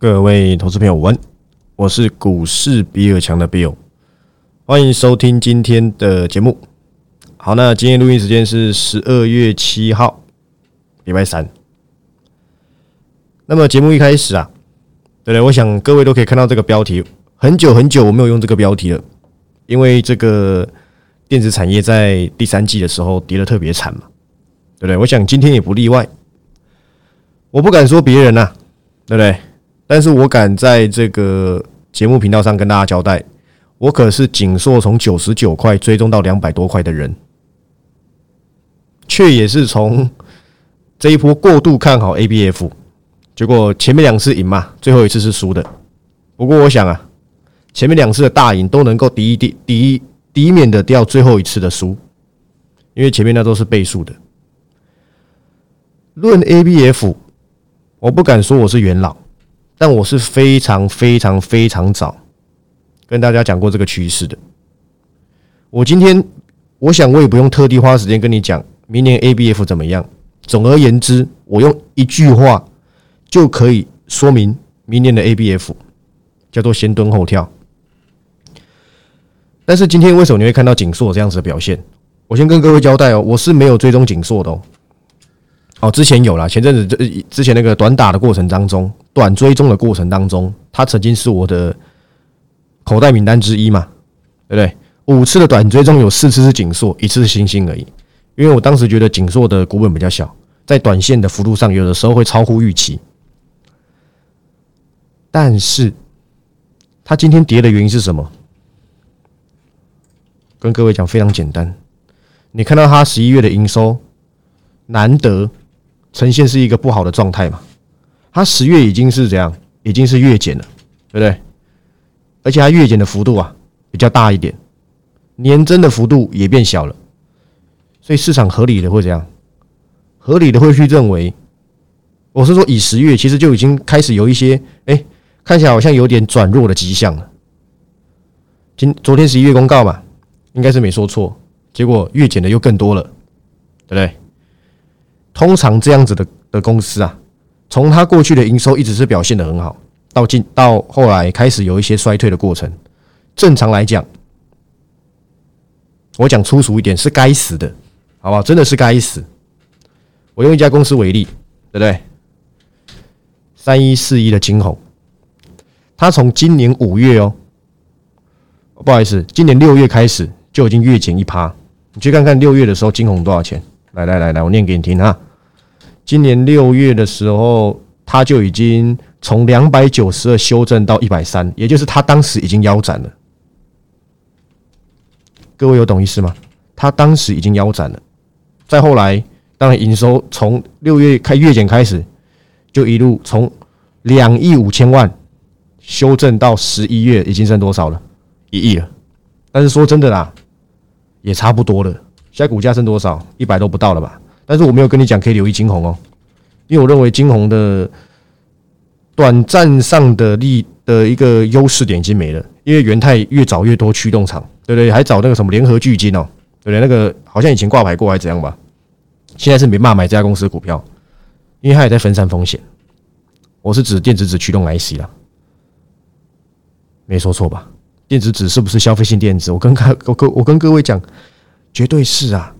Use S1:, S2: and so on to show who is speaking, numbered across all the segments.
S1: 各位投资朋友，晚，我是股市比尔强的 Bill，欢迎收听今天的节目。好，那今天录音时间是十二月七号，礼拜三。那么节目一开始啊，对对，我想各位都可以看到这个标题，很久很久我没有用这个标题了，因为这个电子产业在第三季的时候跌得特别惨嘛，对不对？我想今天也不例外。我不敢说别人呐，对不对？但是我敢在这个节目频道上跟大家交代，我可是锦硕从九十九块追踪到两百多块的人，却也是从这一波过度看好 ABF，结果前面两次赢嘛，最后一次是输的。不过我想啊，前面两次的大赢都能够抵抵抵抵免的掉最后一次的输，因为前面那都是倍数的。论 ABF。我不敢说我是元老，但我是非常非常非常早跟大家讲过这个趋势的。我今天我想我也不用特地花时间跟你讲明年 ABF 怎么样。总而言之，我用一句话就可以说明明年的 ABF 叫做先蹲后跳。但是今天为什么你会看到景硕这样子的表现？我先跟各位交代哦，我是没有追踪景硕的哦。哦，之前有了，前阵子这之前那个短打的过程当中，短追踪的过程当中，他曾经是我的口袋名单之一嘛，对不对？五次的短追踪有四次是锦硕，一次是星星而已。因为我当时觉得锦硕的股本比较小，在短线的幅度上，有的时候会超乎预期。但是，它今天跌的原因是什么？跟各位讲非常简单，你看到它十一月的营收难得。呈现是一个不好的状态嘛？它十月已经是怎样？已经是月减了，对不对？而且它月减的幅度啊比较大一点，年增的幅度也变小了，所以市场合理的会怎样？合理的会去认为，我是说以十月其实就已经开始有一些哎，看起来好像有点转弱的迹象了。今昨天十一月公告嘛，应该是没说错，结果月减的又更多了，对不对？通常这样子的的公司啊，从它过去的营收一直是表现的很好，到近到后来开始有一些衰退的过程。正常来讲，我讲粗俗一点是该死的，好不好？真的是该死。我用一家公司为例，对不对？三一四一的金红，它从今年五月哦，不好意思，今年六月开始就已经月减一趴。你去看看六月的时候金红多少钱？来来来来，我念给你听啊。今年六月的时候，它就已经从两百九十二修正到一百三，也就是它当时已经腰斩了。各位有懂意思吗？它当时已经腰斩了。再后来，当然营收从六月开月减开始，就一路从两亿五千万修正到十一月已经剩多少了？一亿了。但是说真的啦，也差不多了。现在股价剩多少？一百都不到了吧？但是我没有跟你讲可以留意金红哦，因为我认为金红的短暂上的利的一个优势点已经没了，因为元泰越找越多驱动厂，对不对？还找那个什么联合巨金哦，对不对？那个好像以前挂牌过还是怎样吧？现在是没办法买这家公司股票，因为它也在分散风险。我是指电子纸驱动 IC 啦，没说错吧？电子纸是不是消费性电子？我跟各我跟我跟各位讲，绝对是啊。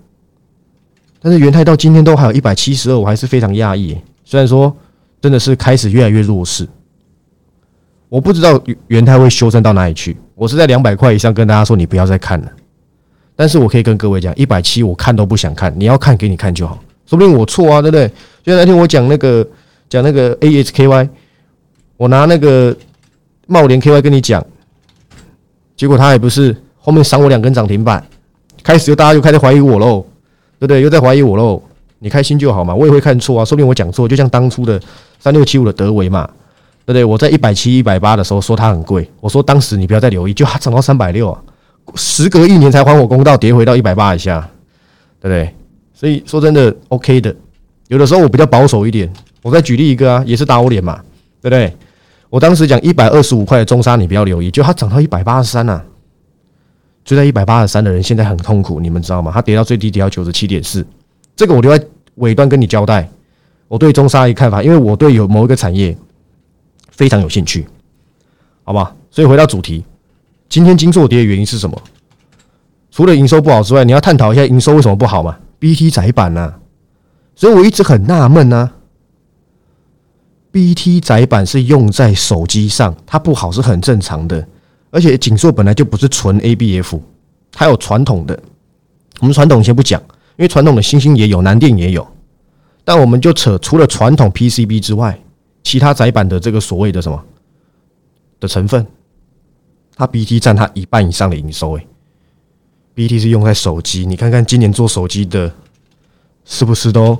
S1: 但是元泰到今天都还有一百七十二，我还是非常讶异。虽然说真的是开始越来越弱势，我不知道元泰会修正到哪里去。我是在两百块以上跟大家说，你不要再看了。但是我可以跟各位讲，一百七我看都不想看，你要看给你看就好，说不定我错啊，对不对？就像那天我讲那个讲那个 A H K Y，我拿那个茂联 K Y 跟你讲，结果他也不是后面赏我两根涨停板，开始就大家就开始怀疑我喽。对不对？又在怀疑我喽？你开心就好嘛，我也会看错啊，说不定我讲错。就像当初的三六七五的德维嘛，对不对？我在一百七、一百八的时候说它很贵，我说当时你不要再留意，就它涨到三百六啊，时隔一年才还我公道，跌回到一百八以下，对不对？所以说真的 OK 的，有的时候我比较保守一点。我再举例一个啊，也是打我脸嘛，对不对？我当时讲一百二十五块的中沙，你不要留意，就它涨到一百八十三呐。追在一百八十三的人现在很痛苦，你们知道吗？他跌到最低跌到九十七点四，这个我留在尾端跟你交代。我对中沙一看法，因为我对有某一个产业非常有兴趣，好吧？所以回到主题，今天金座跌的原因是什么？除了营收不好之外，你要探讨一下营收为什么不好嘛？BT 窄板呢？所以我一直很纳闷呢。BT 窄板是用在手机上，它不好是很正常的。而且景硕本来就不是纯 ABF，它有传统的。我们传统先不讲，因为传统的星星也有，南电也有。但我们就扯除了传统 PCB 之外，其他窄板的这个所谓的什么的成分，它 BT 占它一半以上的营收。诶 b t 是用在手机，你看看今年做手机的，是不是都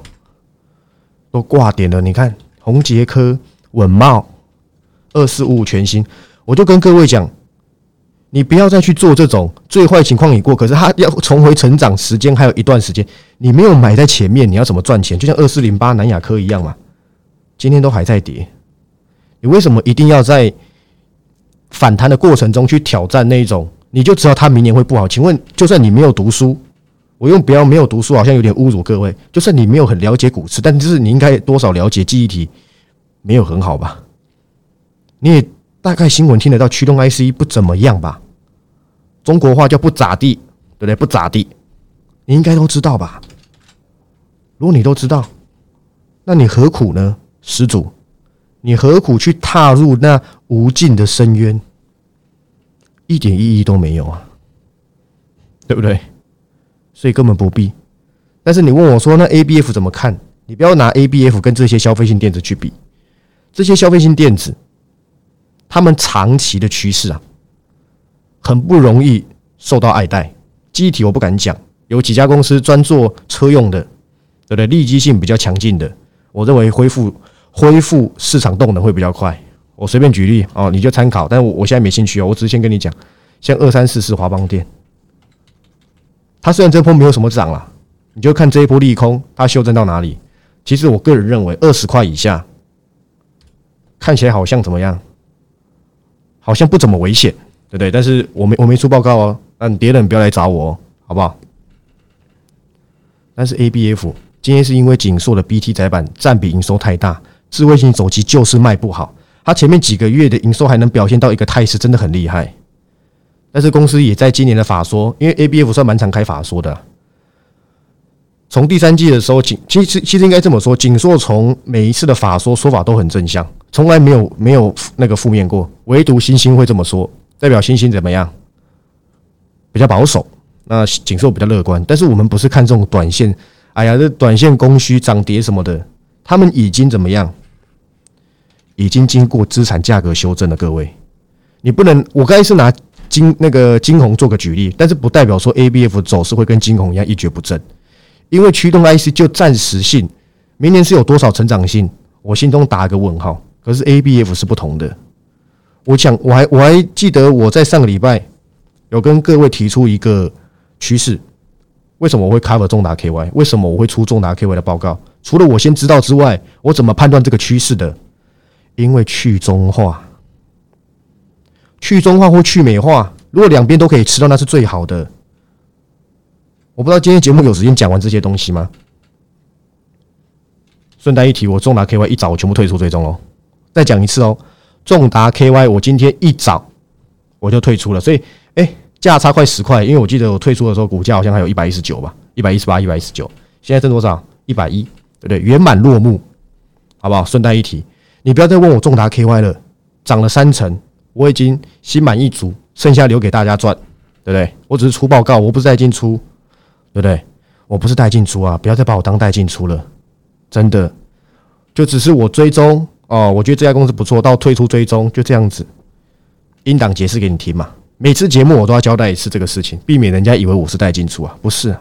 S1: 都挂点了？你看宏杰科、稳茂、二四五五全新，我就跟各位讲。你不要再去做这种最坏情况已过，可是它要重回成长时间还有一段时间。你没有买在前面，你要怎么赚钱？就像二四零八南亚科一样嘛，今天都还在跌。你为什么一定要在反弹的过程中去挑战那一种？你就知道它明年会不好？请问，就算你没有读书，我用不要没有读书，好像有点侮辱各位。就算你没有很了解股市，但就是你应该多少了解记忆体，没有很好吧？你也。大概新闻听得到驱动 IC 不怎么样吧？中国话叫不咋地，对不对？不咋地，你应该都知道吧？如果你都知道，那你何苦呢，施主？你何苦去踏入那无尽的深渊？一点意义都没有啊，对不对？所以根本不必。但是你问我说，那 ABF 怎么看？你不要拿 ABF 跟这些消费性电子去比，这些消费性电子。他们长期的趋势啊，很不容易受到爱戴。机体我不敢讲，有几家公司专做车用的，对不对？利基性比较强劲的，我认为恢复恢复市场动能会比较快。我随便举例哦，你就参考。但我我现在没兴趣哦，我只是先跟你讲，像二三四四华邦电，它虽然这波没有什么涨了，你就看这一波利空，它修正到哪里？其实我个人认为，二十块以下看起来好像怎么样？好像不怎么危险，对不对？但是我没我没出报告哦，那别人不要来找我，哦，好不好？但是 A B F 今天是因为锦硕的 B T 载板占比营收太大，智慧型手机就是卖不好。它前面几个月的营收还能表现到一个态势，真的很厉害。但是公司也在今年的法说，因为 A B F 算蛮常开法说的。从第三季的时候，锦其实其实应该这么说，锦硕从每一次的法说说法都很正向。从来没有没有那个负面过，唯独星星会这么说，代表星星怎么样？比较保守，那景硕比较乐观。但是我们不是看这种短线，哎呀，这短线供需涨跌什么的，他们已经怎么样？已经经过资产价格修正了。各位，你不能，我刚才是拿金那个金红做个举例，但是不代表说 A B F 走势会跟金红一样一蹶不振，因为驱动 I C 就暂时性，明年是有多少成长性，我心中打个问号。可是 A B F 是不同的。我想我还我还记得我在上个礼拜有跟各位提出一个趋势。为什么我会 cover 重达 K Y？为什么我会出重达 K Y 的报告？除了我先知道之外，我怎么判断这个趋势的？因为去中化、去中化或去美化，如果两边都可以吃到，那是最好的。我不知道今天节目有时间讲完这些东西吗？顺带一提，我重达 K Y 一早我全部退出追踪哦。再讲一次哦，重达 KY，我今天一早我就退出了，所以哎，价差快十块，因为我记得我退出的时候股价好像还有一百一十九吧，一百一十八、一百一十九，现在挣多少？一百一，对不对？圆满落幕，好不好？顺带一提，你不要再问我重达 KY 了，涨了三成，我已经心满意足，剩下留给大家赚，对不对？我只是出报告，我不是在进出，对不对？我不是带进出啊，不要再把我当带进出了，真的，就只是我追踪。哦，我觉得这家公司不错，到退出追踪就这样子，音档解释给你听嘛。每次节目我都要交代一次这个事情，避免人家以为我是带进出啊，不是，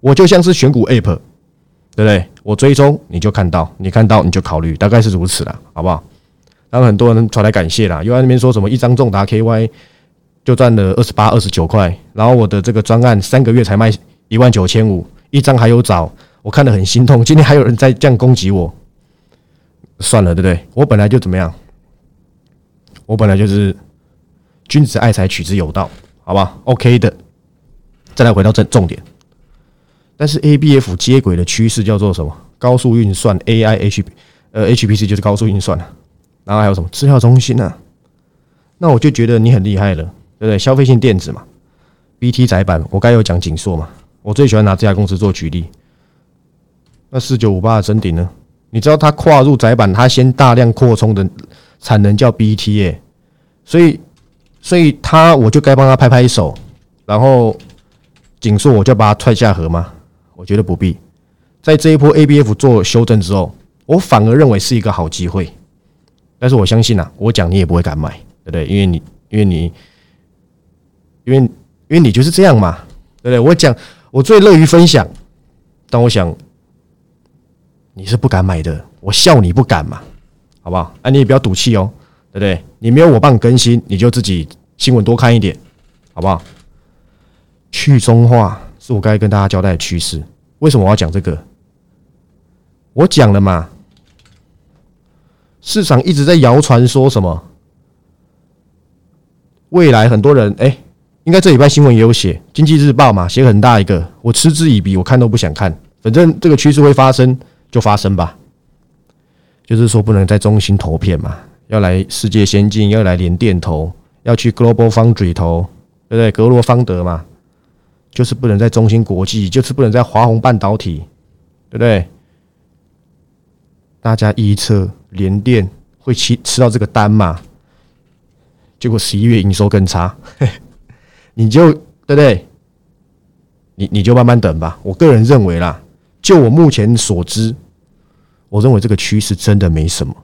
S1: 我就像是选股 app，对不对？我追踪你就看到，你看到你就考虑，大概是如此啦，好不好？然后很多人传来感谢啦，又在那边说什么一张重达 KY 就赚了二十八、二十九块，然后我的这个专案三个月才卖一万九千五，一张还有找，我看得很心痛。今天还有人在这样攻击我。算了，对不对？我本来就怎么样？我本来就是君子爱财，取之有道，好吧？OK 的。再来回到正重点，但是 ABF 接轨的趋势叫做什么？高速运算 AI H 呃 HPC 就是高速运算了。然后还有什么资料中心呢？那我就觉得你很厉害了，对不对？消费性电子嘛，BT 窄板，我该有讲锦硕嘛，我最喜欢拿这家公司做举例。那四九五八的真顶呢？你知道它跨入窄板，它先大量扩充的产能叫 BT 耶，所以所以它我就该帮它拍拍手，然后紧缩我就把它踹下河吗？我觉得不必。在这一波 ABF 做修正之后，我反而认为是一个好机会。但是我相信啊，我讲你也不会敢买，对不对？因为你因为你因为因为你就是这样嘛，对不对？我讲我最乐于分享，但我想。你是不敢买的，我笑你不敢嘛，好不好？啊，你也不要赌气哦，对不对？你没有我帮你更新，你就自己新闻多看一点，好不好？去中化是我该跟大家交代的趋势。为什么我要讲这个？我讲了嘛，市场一直在谣传说什么未来很多人哎，应该这礼拜新闻也有写，《经济日报》嘛，写很大一个，我嗤之以鼻，我看都不想看，反正这个趋势会发生。就发生吧，就是说不能在中心投片嘛，要来世界先进，要来联电投，要去 Global Foundry 投，对不对？格罗方德嘛，就是不能在中芯国际，就是不能在华虹半导体，对不对？大家预测联电会吃吃到这个单嘛？结果十一月营收更差，你就对不对？你你就慢慢等吧。我个人认为啦。就我目前所知，我认为这个趋势真的没什么。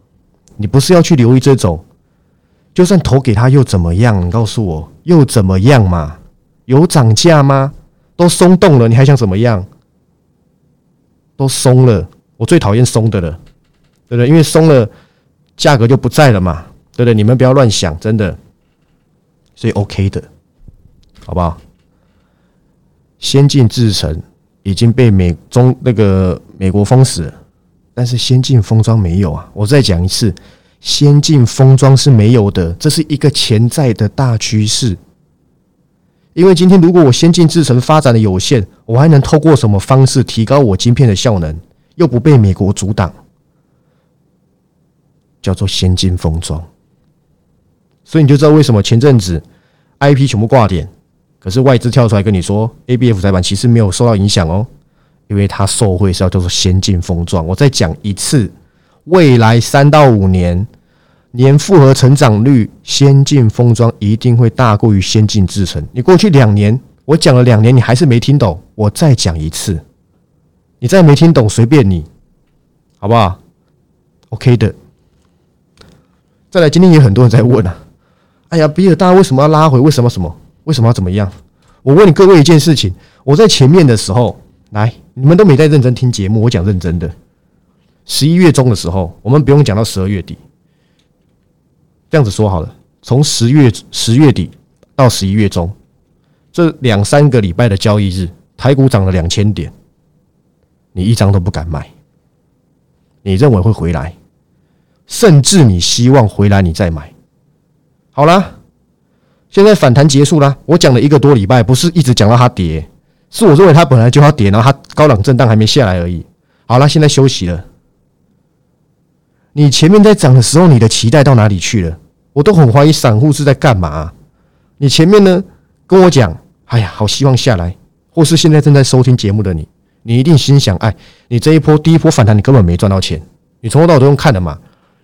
S1: 你不是要去留意这种，就算投给他又怎么样？你告诉我又怎么样嘛？有涨价吗？都松动了，你还想怎么样？都松了，我最讨厌松的了，对不对？因为松了，价格就不在了嘛，对不对？你们不要乱想，真的，所以 OK 的，好不好？先进制程。已经被美中那个美国封死了，但是先进封装没有啊！我再讲一次，先进封装是没有的，这是一个潜在的大趋势。因为今天如果我先进制程发展的有限，我还能透过什么方式提高我晶片的效能，又不被美国阻挡？叫做先进封装。所以你就知道为什么前阵子 IP 全部挂点。可是外资跳出来跟你说，A B F 载板其实没有受到影响哦，因为它受惠是要叫做先进封装。我再讲一次，未来三到五年年复合成长率，先进封装一定会大过于先进制程。你过去两年我讲了两年，你还是没听懂，我再讲一次，你再没听懂随便你，好不好？OK 的。再来，今天有很多人在问啊，哎呀，比尔大为什么要拉回？为什么什么？为什么要怎么样？我问你各位一件事情：我在前面的时候，来，你们都没在认真听节目，我讲认真的。十一月中的时候，我们不用讲到十二月底，这样子说好了。从十月十月底到十一月中，这两三个礼拜的交易日，台股涨了两千点，你一张都不敢买。你认为会回来，甚至你希望回来，你再买。好了。现在反弹结束了，我讲了一个多礼拜，不是一直讲到它跌，是我认为它本来就要跌，然后它高档震荡还没下来而已。好了，现在休息了。你前面在涨的时候，你的期待到哪里去了？我都很怀疑散户是在干嘛。你前面呢跟我讲，哎呀，好希望下来，或是现在正在收听节目的你，你一定心想，哎，你这一波第一波反弹，你根本没赚到钱，你从头到尾都用看的嘛。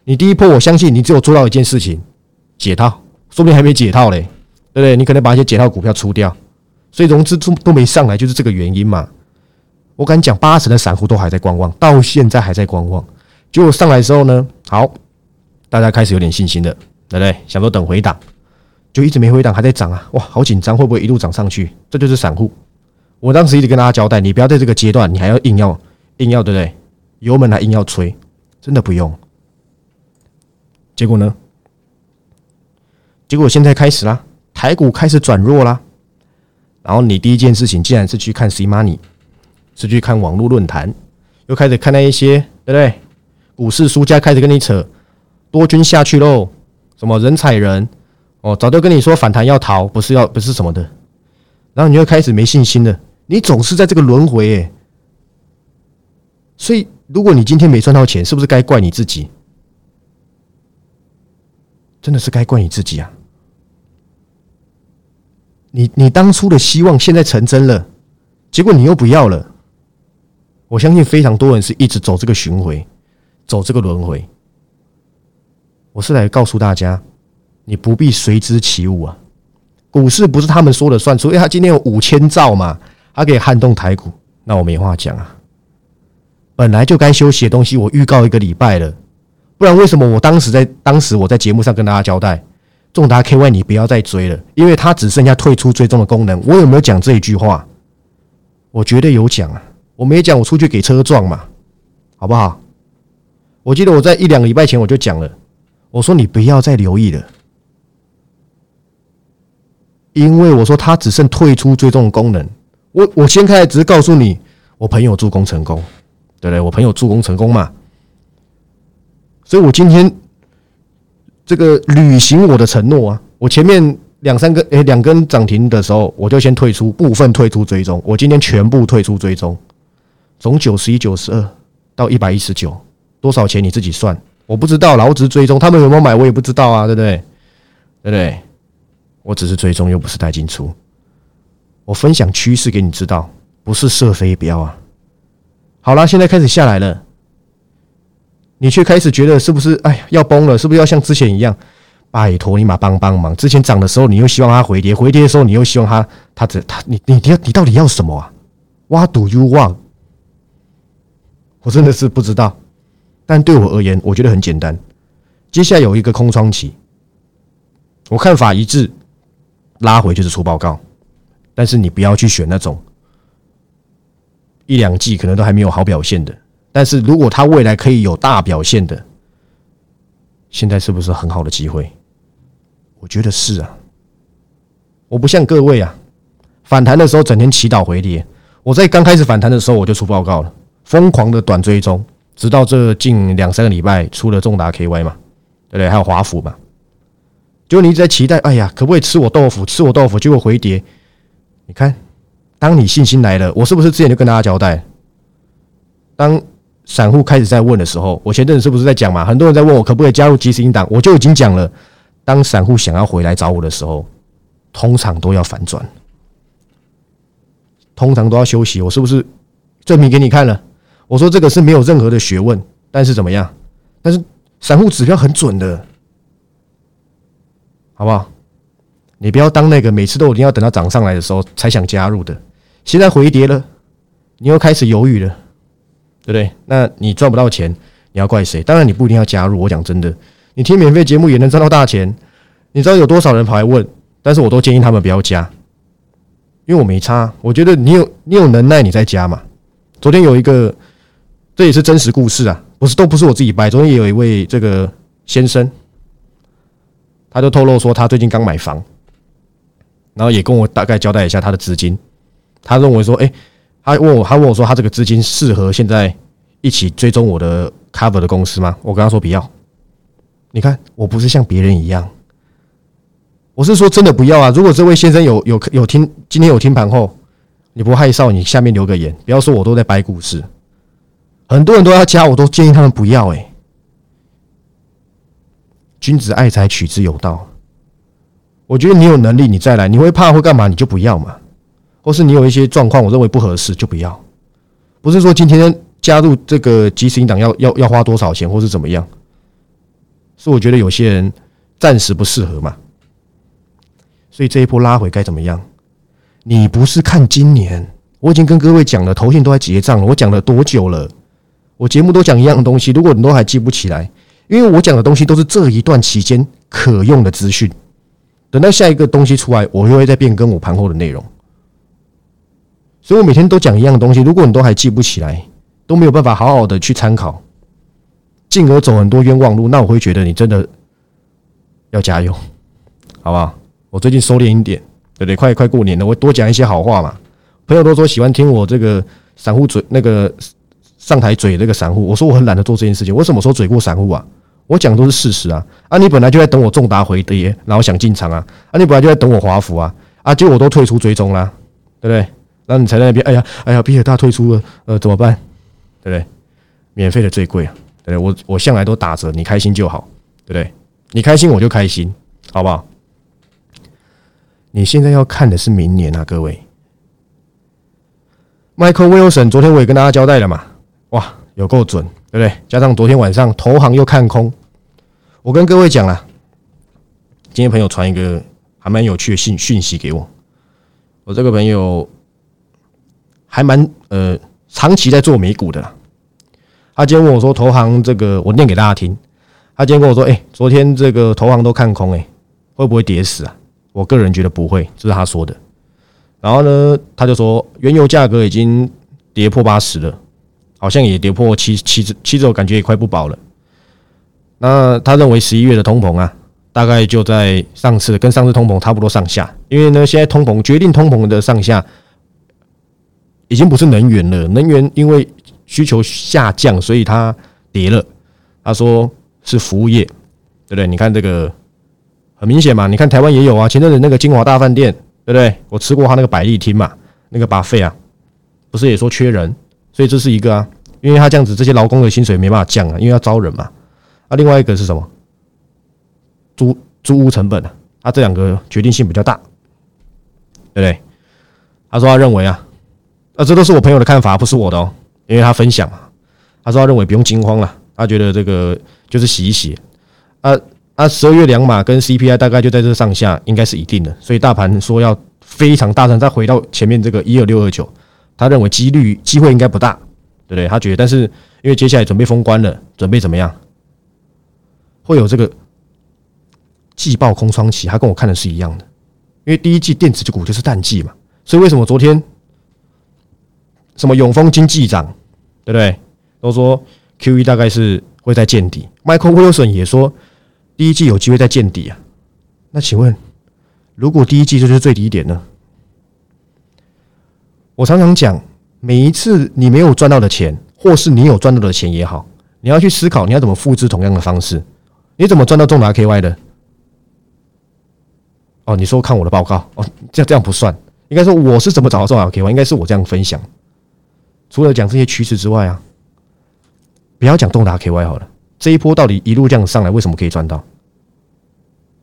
S1: 你第一波，我相信你只有做到一件事情，解套，说不定还没解套嘞。对不对？你可能把一些解套股票出掉，所以融资都都没上来，就是这个原因嘛。我敢讲，八成的散户都还在观望，到现在还在观望。结果上来之后呢，好，大家开始有点信心了，对不对？想说等回档，就一直没回档，还在涨啊！哇，好紧张，会不会一路涨上去？这就是散户。我当时一直跟大家交代，你不要在这个阶段，你还要硬要硬要，对不对？油门还硬要吹，真的不用。结果呢？结果现在开始啦。台股开始转弱啦，然后你第一件事情竟然是去看 C Money，是去看网络论坛，又开始看那一些，对不对？股市输家开始跟你扯多军下去喽，什么人踩人哦，早就跟你说反弹要逃，不是要不是什么的，然后你又开始没信心了，你总是在这个轮回诶。所以如果你今天没赚到钱，是不是该怪你自己？真的是该怪你自己啊！你你当初的希望现在成真了，结果你又不要了。我相信非常多人是一直走这个巡回，走这个轮回。我是来告诉大家，你不必随之起舞啊！股市不是他们说了算，除非他今天有五千兆嘛，他可以撼动台股，那我没话讲啊。本来就该休息的东西，我预告一个礼拜了，不然为什么我当时在当时我在节目上跟大家交代，重达 KY 你不要再追了，因为它只剩下退出追踪的功能。我有没有讲这一句话？我绝对有讲啊！我没讲，我出去给车撞嘛，好不好？我记得我在一两个礼拜前我就讲了，我说你不要再留意了。因为我说它只剩退出追踪的功能，我我先开只是告诉你，我朋友助攻成功，对不对？我朋友助攻成功嘛，所以我今天这个履行我的承诺啊，我前面两三根诶两根涨停的时候，我就先退出部分退出追踪，我今天全部退出追踪，从九十一九十二到一百一十九，多少钱你自己算，我不知道，劳资追踪他们有没有买我也不知道啊，对不对？对不对？我只是追踪，又不是带进出。我分享趋势给你知道，不是射飞镖啊。好了，现在开始下来了，你却开始觉得是不是？哎呀，要崩了，是不是要像之前一样？拜托你妈帮帮忙！之前涨的时候，你又希望它回跌；回跌的时候，你又希望它它这它你你你要你到底要什么啊？What do you want？我真的是不知道。但对我而言，我觉得很简单。接下来有一个空窗期，我看法一致。拉回就是出报告，但是你不要去选那种一两季可能都还没有好表现的。但是如果它未来可以有大表现的，现在是不是很好的机会？我觉得是啊。我不像各位啊，反弹的时候整天祈祷回跌。我在刚开始反弹的时候我就出报告了，疯狂的短追踪，直到这近两三个礼拜出了重达 KY 嘛，对不对？还有华府嘛。就你一直在期待，哎呀，可不可以吃我豆腐？吃我豆腐，结果回跌。你看，当你信心来了，我是不是之前就跟大家交代？当散户开始在问的时候，我前阵子是不是在讲嘛？很多人在问我可不可以加入即时音档，我就已经讲了。当散户想要回来找我的时候，通常都要反转，通常都要休息。我是不是证明给你看了？我说这个是没有任何的学问，但是怎么样？但是散户指标很准的。好不好？你不要当那个每次都一定要等到涨上来的时候才想加入的。现在回跌了，你又开始犹豫了，对不对？那你赚不到钱，你要怪谁？当然你不一定要加入。我讲真的，你听免费节目也能赚到大钱。你知道有多少人跑来问？但是我都建议他们不要加，因为我没差。我觉得你有你有能耐，你再加嘛。昨天有一个，这也是真实故事啊，不是都不是我自己掰。昨天也有一位这个先生。他就透露说，他最近刚买房，然后也跟我大概交代一下他的资金。他认为说，哎，他问我，他问我说，他这个资金适合现在一起追踪我的 cover 的公司吗？我跟他说不要。你看，我不是像别人一样，我是说真的不要啊。如果这位先生有有有听今天有听盘后，你不害臊，你下面留个言，不要说我都在掰故事。很多人都要加，我都建议他们不要。哎。君子爱财，取之有道。我觉得你有能力，你再来；你会怕会干嘛，你就不要嘛。或是你有一些状况，我认为不合适，就不要。不是说今天加入这个即时音档要要要花多少钱，或是怎么样。是我觉得有些人暂时不适合嘛。所以这一波拉回该怎么样？你不是看今年？我已经跟各位讲了，头线都在结账了。我讲了多久了？我节目都讲一样的东西，如果你都还记不起来。因为我讲的东西都是这一段期间可用的资讯，等到下一个东西出来，我又会再变更我盘后的内容。所以我每天都讲一样的东西，如果你都还记不起来，都没有办法好好的去参考，进而走很多冤枉路，那我会觉得你真的要加油，好不好？我最近收敛一点，对不对？快快过年了，我多讲一些好话嘛。朋友都说喜欢听我这个散户嘴那个。上台嘴这个散户，我说我很懒得做这件事情。我什么时候嘴过散户啊？我讲都是事实啊！啊，你本来就在等我重达回跌，然后想进场啊！啊，你本来就在等我华府啊！啊，结果我都退出追踪啦，对不对？那你才在那边，哎呀，哎呀，比尔大退出了，呃，怎么办？对不对？免费的最贵啊！对我我向来都打折，你开心就好，对不对？你开心我就开心，好不好？你现在要看的是明年啊，各位。Michael Wilson 昨天我也跟大家交代了嘛，哇，有够准，对不对？加上昨天晚上投行又看空，我跟各位讲了，今天朋友传一个还蛮有趣的信讯息给我，我这个朋友还蛮呃长期在做美股的，他今天问我说，投行这个我念给大家听，他今天跟我说，哎，昨天这个投行都看空，哎，会不会跌死啊？我个人觉得不会，这是他说的。然后呢，他就说原油价格已经跌破八十了，好像也跌破七七七十，感觉也快不保了。那他认为十一月的通膨啊，大概就在上次跟上次通膨差不多上下。因为呢，现在通膨决定通膨的上下，已经不是能源了，能源因为需求下降，所以它跌了。他说是服务业，对不对？你看这个。很明显嘛，你看台湾也有啊，前阵子那个金华大饭店，对不对？我吃过他那个百丽厅嘛，那个把费啊，不是也说缺人，所以这是一个啊，因为他这样子，这些劳工的薪水没办法降啊，因为要招人嘛。啊，另外一个是什么？租租屋成本啊，他，这两个决定性比较大，对不对？他说他认为啊，啊，这都是我朋友的看法，不是我的哦，因为他分享啊，他说他认为不用惊慌了，他觉得这个就是洗一洗啊。啊十二月两码跟 CPI 大概就在这上下，应该是一定的。所以大盘说要非常大涨，再回到前面这个一二六二九，他认为几率机会应该不大，对不对？他觉得，但是因为接下来准备封关了，准备怎么样？会有这个季报空窗期，他跟我看的是一样的。因为第一季电子股就是淡季嘛，所以为什么昨天什么永丰经济长，对不对？都说 QE 大概是会在见底，Michael Wilson 也说。第一季有机会再见底啊？那请问，如果第一季就是最低点呢？我常常讲，每一次你没有赚到的钱，或是你有赚到的钱也好，你要去思考你要怎么复制同样的方式。你怎么赚到重达 KY 的？哦，你说看我的报告哦，这样这样不算，应该说我是怎么找到重达 KY，应该是我这样分享。除了讲这些趋势之外啊，不要讲东达 KY 好了。这一波到底一路这样上来，为什么可以赚到？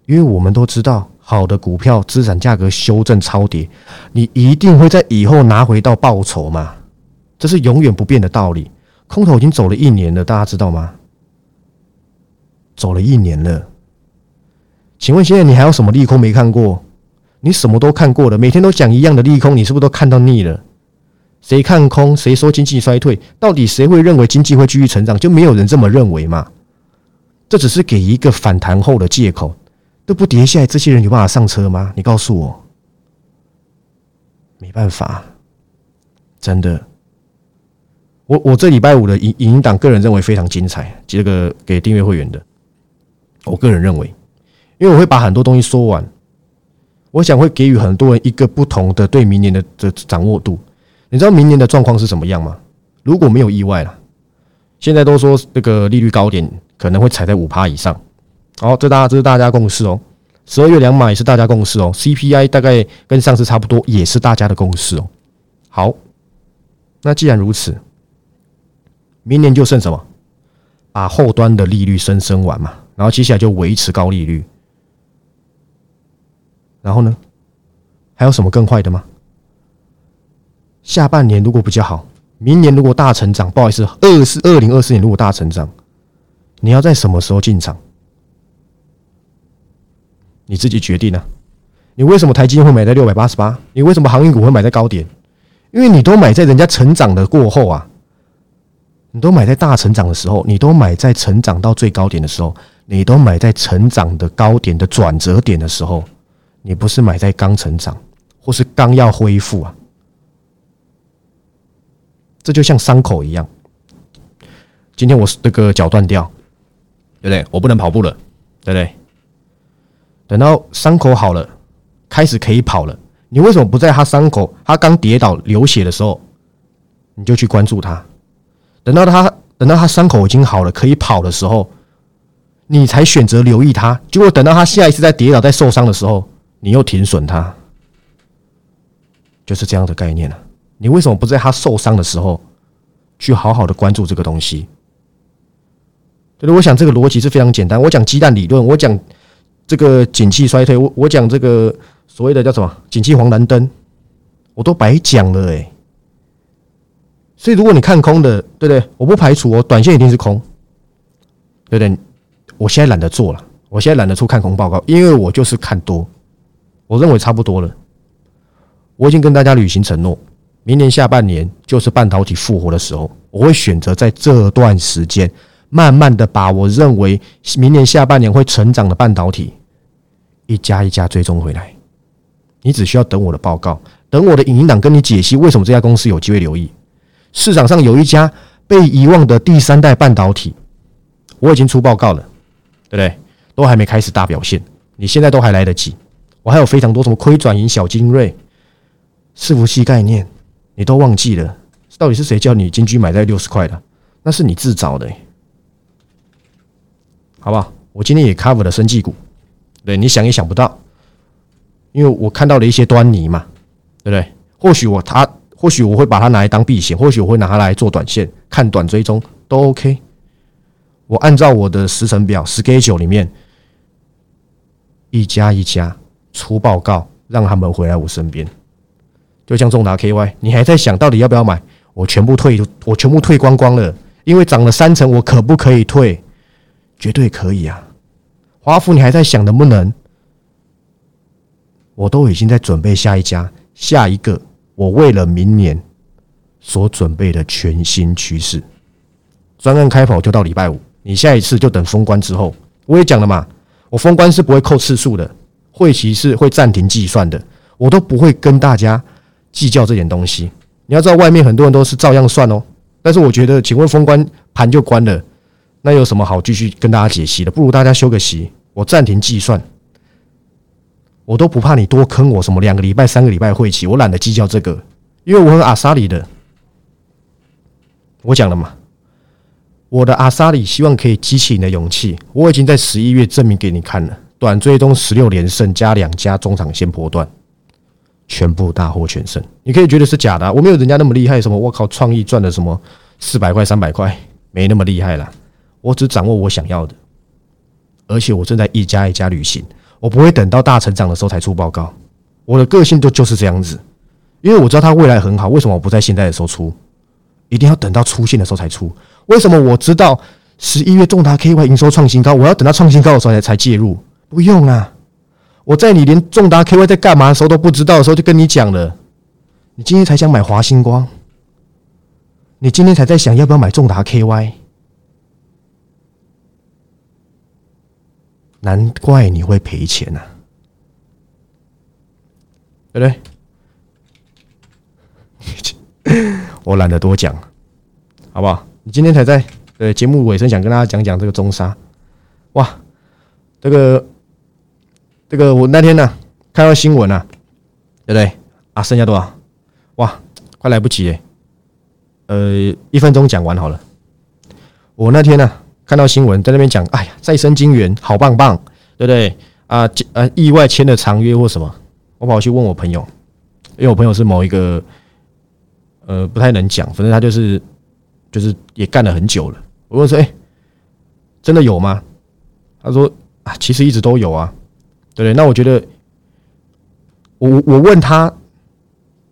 S1: 因为我们都知道，好的股票资产价格修正超跌，你一定会在以后拿回到报酬嘛，这是永远不变的道理。空头已经走了一年了，大家知道吗？走了一年了，请问现在你还有什么利空没看过？你什么都看过了，每天都讲一样的利空，你是不是都看到腻了？谁看空？谁说经济衰退？到底谁会认为经济会继续成长？就没有人这么认为嘛？这只是给一个反弹后的借口。都不跌下来，这些人有办法上车吗？你告诉我，没办法，真的。我我这礼拜五的影影音档，个人认为非常精彩。这个给订阅会员的，我个人认为，因为我会把很多东西说完，我想会给予很多人一个不同的对明年的的掌握度。你知道明年的状况是什么样吗？如果没有意外了，现在都说这个利率高点可能会踩在五趴以上。好，这大家这是大家共识哦。十二月两码也是大家共识哦。CPI 大概跟上次差不多，也是大家的共识哦。好，那既然如此，明年就剩什么？把后端的利率升升完嘛，然后接下来就维持高利率。然后呢？还有什么更坏的吗？下半年如果比较好，明年如果大成长，不好意思，二四二零二四年如果大成长，你要在什么时候进场？你自己决定啊！你为什么台积电会买在六百八十八？你为什么航运股会买在高点？因为你都买在人家成长的过后啊，你都买在大成长的时候，你都买在成长到最高点的时候，你都买在成长的高点的转折点的时候，你不是买在刚成长或是刚要恢复啊？这就像伤口一样。今天我这个脚断掉，对不对？我不能跑步了，对不对？等到伤口好了，开始可以跑了，你为什么不在他伤口他刚跌倒流血的时候，你就去关注他？等到他等到他伤口已经好了可以跑的时候，你才选择留意他。结果等到他下一次再跌倒再受伤的时候，你又停损他，就是这样的概念了。你为什么不在他受伤的时候去好好的关注这个东西？对对，我想这个逻辑是非常简单。我讲鸡蛋理论，我讲这个景气衰退，我我讲这个所谓的叫什么景气黄蓝灯，我都白讲了哎。所以如果你看空的，对不对？我不排除哦，短线一定是空，对不对？我现在懒得做了，我现在懒得出看空报告，因为我就是看多，我认为差不多了。我已经跟大家履行承诺，明年下半年就是半导体复活的时候，我会选择在这段时间，慢慢的把我认为明年下半年会成长的半导体一家一家追踪回来。你只需要等我的报告，等我的影音档跟你解析为什么这家公司有机会留意。市场上有一家被遗忘的第三代半导体，我已经出报告了，对不对？都还没开始大表现，你现在都还来得及。我还有非常多什么亏转盈、小精锐。伺服器概念，你都忘记了？到底是谁叫你金居买在六十块的？那是你自找的，好不好？我今天也 cover 了生技股，对，你想也想不到，因为我看到了一些端倪嘛，对不对？或许我他，或许我会把它拿来当避险，或许我会拿它来做短线，看短追踪都 OK。我按照我的时程表 schedule 里面，一家一家出报告，让他们回来我身边。就像中达 KY，你还在想到底要不要买？我全部退，我全部退光光了，因为涨了三成，我可不可以退？绝对可以啊！华孚，你还在想能不能？我都已经在准备下一家，下一个，我为了明年所准备的全新趋势。专案开跑就到礼拜五，你下一次就等封关之后。我也讲了嘛，我封关是不会扣次数的，会期是会暂停计算的，我都不会跟大家。计较这点东西，你要知道，外面很多人都是照样算哦。但是我觉得，请问封关盘就关了，那有什么好继续跟大家解析的？不如大家休个息，我暂停计算，我都不怕你多坑我什么两个礼拜、三个礼拜会期，我懒得计较这个，因为我很阿萨里的。我讲了嘛，我的阿萨里希望可以激起你的勇气。我已经在十一月证明给你看了，短追踪十六连胜加两家中场先波段。全部大获全胜，你可以觉得是假的，我没有人家那么厉害。什么？我靠，创意赚了什么四百块、三百块，没那么厉害啦。我只掌握我想要的，而且我正在一家一家旅行，我不会等到大成长的时候才出报告。我的个性就就是这样子，因为我知道它未来很好。为什么我不在现在的时候出？一定要等到出现的时候才出？为什么我知道十一月重达 KY 营收创新高，我要等到创新高的时候才才介入？不用啊。我在你连重达 KY 在干嘛的时候都不知道的时候，就跟你讲了。你今天才想买华星光，你今天才在想要不要买重达 KY，难怪你会赔钱呐，对不对？我懒得多讲，好不好？你今天才在呃节目尾声想跟大家讲讲这个中沙，哇，这个。这个我那天呢看到新闻啊，对不对啊？剩下多少？哇，快来不及诶。呃，一分钟讲完好了。我那天呢看到新闻在那边讲，哎呀，再生金源好棒棒，对不对啊？呃，意外签了长约或什么？我跑去问我朋友，因为我朋友是某一个呃不太能讲，反正他就是就是也干了很久了。我问说，哎，真的有吗？他说啊，其实一直都有啊。对对？那我觉得，我我问他，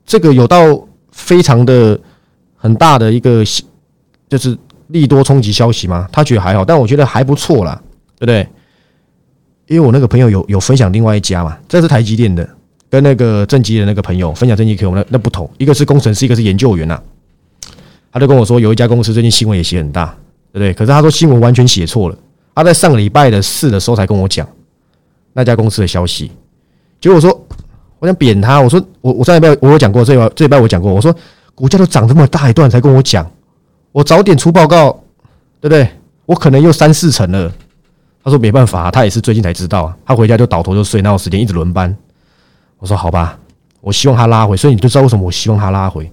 S1: 这个有到非常的很大的一个就是利多冲击消息吗？他觉得还好，但我觉得还不错啦，对不对？因为我那个朋友有有分享另外一家嘛，这是台积电的，跟那个正极的那个朋友分享正极给我们那那不同，一个是工程师，一个是研究员呐。他就跟我说，有一家公司最近新闻也写很大，对不对？可是他说新闻完全写错了，他在上个礼拜的四的时候才跟我讲。那家公司的消息，结果我说我想扁他，我说我我上一拜我有讲过，这一这一拜我讲过，我说股价都涨这么大一段才跟我讲，我早点出报告，对不对？我可能又三四成了。他说没办法，他也是最近才知道，他回家就倒头就睡，那有时间一直轮班。我说好吧，我希望他拉回，所以你就知道为什么我希望他拉回，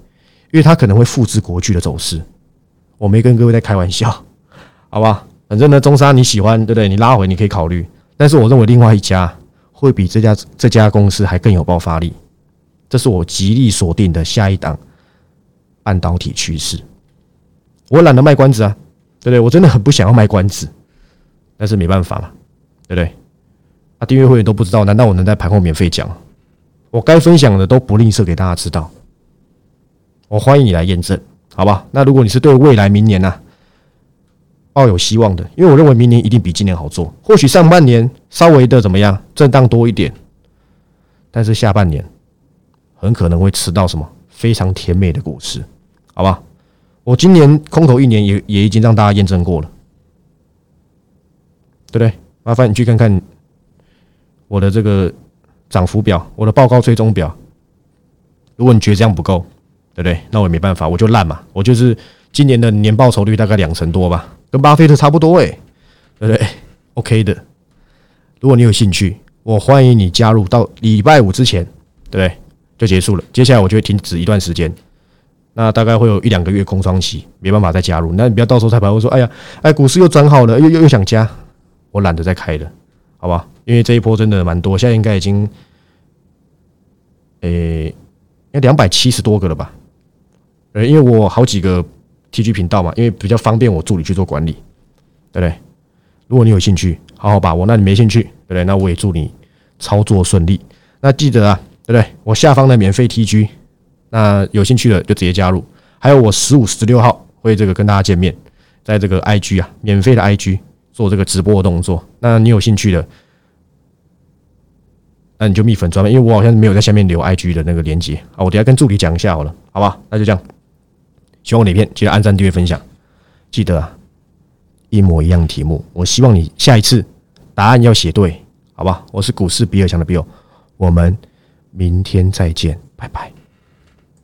S1: 因为他可能会复制国巨的走势。我没跟各位在开玩笑，好吧？反正呢，中沙你喜欢，对不对？你拉回你可以考虑。但是我认为另外一家会比这家这家公司还更有爆发力，这是我极力锁定的下一档半导体趋势。我懒得卖关子啊，对不对？我真的很不想要卖关子，但是没办法嘛，对不对？啊，订阅会员都不知道，难道我能在盘后免费讲？我该分享的都不吝啬给大家知道。我欢迎你来验证，好吧？那如果你是对未来明年呢抱有希望的，因为我认为明年一定比今年好做。或许上半年稍微的怎么样，震荡多一点，但是下半年很可能会吃到什么非常甜美的果实，好吧？我今年空头一年也也已经让大家验证过了，对不对？麻烦你去看看我的这个涨幅表，我的报告追踪表。如果你觉得这样不够，对不对？那我也没办法，我就烂嘛。我就是今年的年报酬率大概两成多吧，跟巴菲特差不多诶，对不对？OK 的。如果你有兴趣，我欢迎你加入。到礼拜五之前，对不对？就结束了。接下来我就会停止一段时间，那大概会有一两个月空窗期，没办法再加入。那你不要到时候才跑我说，哎呀，哎，股市又转好了，又又又想加，我懒得再开了，好吧？因为这一波真的蛮多，现在应该已经，诶，要两百七十多个了吧？呃，因为我好几个 T G 频道嘛，因为比较方便我助理去做管理，对不对？如果你有兴趣，好好把握；那你没兴趣，对不对？那我也祝你操作顺利。那记得啊，对不对？我下方的免费 T G，那有兴趣的就直接加入。还有我十五、十六号会这个跟大家见面，在这个 I G 啊，免费的 I G 做这个直播的动作。那你有兴趣的，那你就蜜粉专门，因为我好像没有在下面留 I G 的那个链接啊，我等下跟助理讲一下好了，好吧？那就这样。喜欢我哪片，记得按赞、订阅、分享。记得啊，一模一样题目，我希望你下一次答案要写对，好吧？我是股市比尔强的比尔，我们明天再见，拜拜。